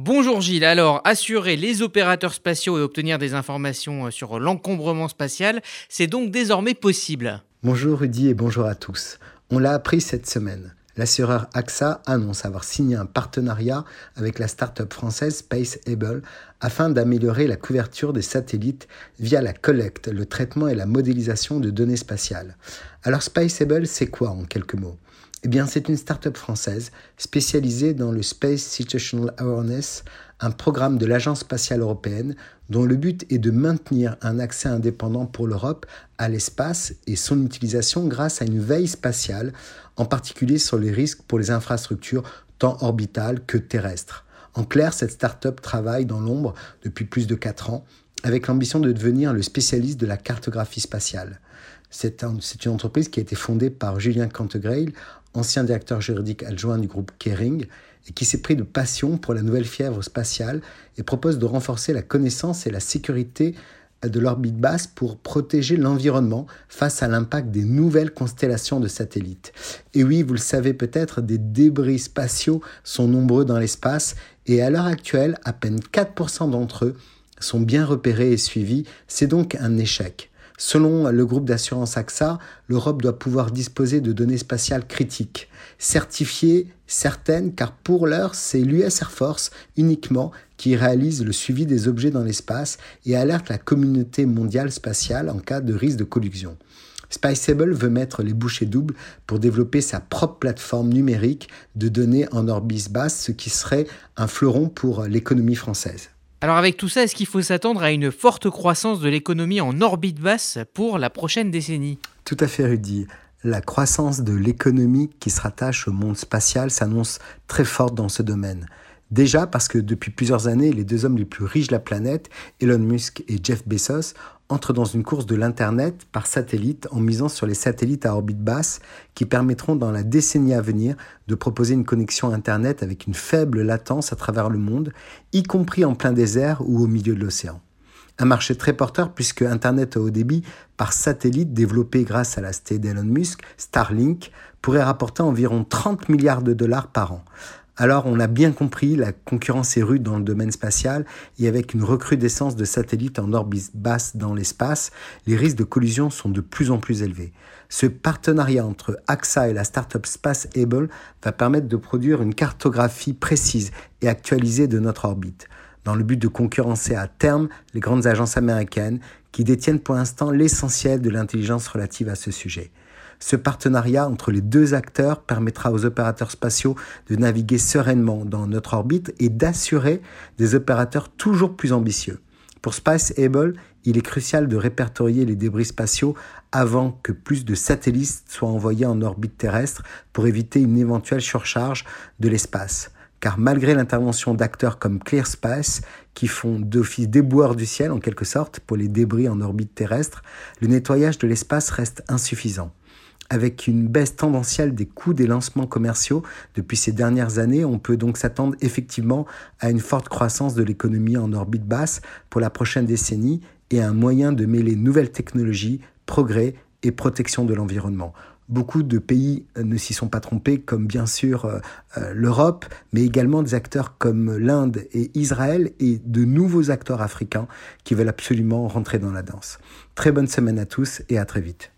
Bonjour Gilles, alors assurer les opérateurs spatiaux et obtenir des informations euh, sur l'encombrement spatial, c'est donc désormais possible. Bonjour Rudy et bonjour à tous. On l'a appris cette semaine. L'assureur AXA annonce avoir signé un partenariat avec la start-up française SpaceAble afin d'améliorer la couverture des satellites via la collecte, le traitement et la modélisation de données spatiales. Alors SpaceAble, c'est quoi en quelques mots? Eh bien, c'est une start-up française spécialisée dans le Space Situational Awareness, un programme de l'Agence spatiale européenne dont le but est de maintenir un accès indépendant pour l'Europe à l'espace et son utilisation grâce à une veille spatiale, en particulier sur les risques pour les infrastructures tant orbitales que terrestres. En clair, cette start-up travaille dans l'ombre depuis plus de 4 ans avec l'ambition de devenir le spécialiste de la cartographie spatiale. C'est une entreprise qui a été fondée par Julien Cantegrail, ancien directeur juridique adjoint du groupe Kering, et qui s'est pris de passion pour la nouvelle fièvre spatiale et propose de renforcer la connaissance et la sécurité de l'orbite basse pour protéger l'environnement face à l'impact des nouvelles constellations de satellites. Et oui, vous le savez peut-être, des débris spatiaux sont nombreux dans l'espace et à l'heure actuelle, à peine 4% d'entre eux sont bien repérés et suivis. C'est donc un échec. Selon le groupe d'assurance AXA, l'Europe doit pouvoir disposer de données spatiales critiques, certifiées certaines, car pour l'heure, c'est l'US Air Force uniquement qui réalise le suivi des objets dans l'espace et alerte la communauté mondiale spatiale en cas de risque de collusion. Spiceable veut mettre les bouchées doubles pour développer sa propre plateforme numérique de données en orbite basse, ce qui serait un fleuron pour l'économie française. Alors avec tout ça, est-ce qu'il faut s'attendre à une forte croissance de l'économie en orbite basse pour la prochaine décennie? Tout à fait Rudy. La croissance de l'économie qui se rattache au monde spatial s'annonce très forte dans ce domaine. Déjà parce que depuis plusieurs années, les deux hommes les plus riches de la planète, Elon Musk et Jeff Bezos, entrent dans une course de l'Internet par satellite en misant sur les satellites à orbite basse qui permettront dans la décennie à venir de proposer une connexion Internet avec une faible latence à travers le monde, y compris en plein désert ou au milieu de l'océan. Un marché très porteur puisque Internet à haut débit par satellite développé grâce à la cité d'Elon Musk, Starlink, pourrait rapporter environ 30 milliards de dollars par an. Alors on a bien compris, la concurrence est rude dans le domaine spatial et avec une recrudescence de satellites en orbite basse dans l'espace, les risques de collision sont de plus en plus élevés. Ce partenariat entre AXA et la startup SpaceAble va permettre de produire une cartographie précise et actualisée de notre orbite, dans le but de concurrencer à terme les grandes agences américaines qui détiennent pour l'instant l'essentiel de l'intelligence relative à ce sujet. Ce partenariat entre les deux acteurs permettra aux opérateurs spatiaux de naviguer sereinement dans notre orbite et d'assurer des opérateurs toujours plus ambitieux. Pour SpaceAble, il est crucial de répertorier les débris spatiaux avant que plus de satellites soient envoyés en orbite terrestre pour éviter une éventuelle surcharge de l'espace. Car malgré l'intervention d'acteurs comme ClearSpace, qui font d'office déboueurs du ciel en quelque sorte pour les débris en orbite terrestre, le nettoyage de l'espace reste insuffisant. Avec une baisse tendancielle des coûts des lancements commerciaux depuis ces dernières années, on peut donc s'attendre effectivement à une forte croissance de l'économie en orbite basse pour la prochaine décennie et à un moyen de mêler nouvelles technologies, progrès et protection de l'environnement. Beaucoup de pays ne s'y sont pas trompés, comme bien sûr euh, euh, l'Europe, mais également des acteurs comme l'Inde et Israël et de nouveaux acteurs africains qui veulent absolument rentrer dans la danse. Très bonne semaine à tous et à très vite.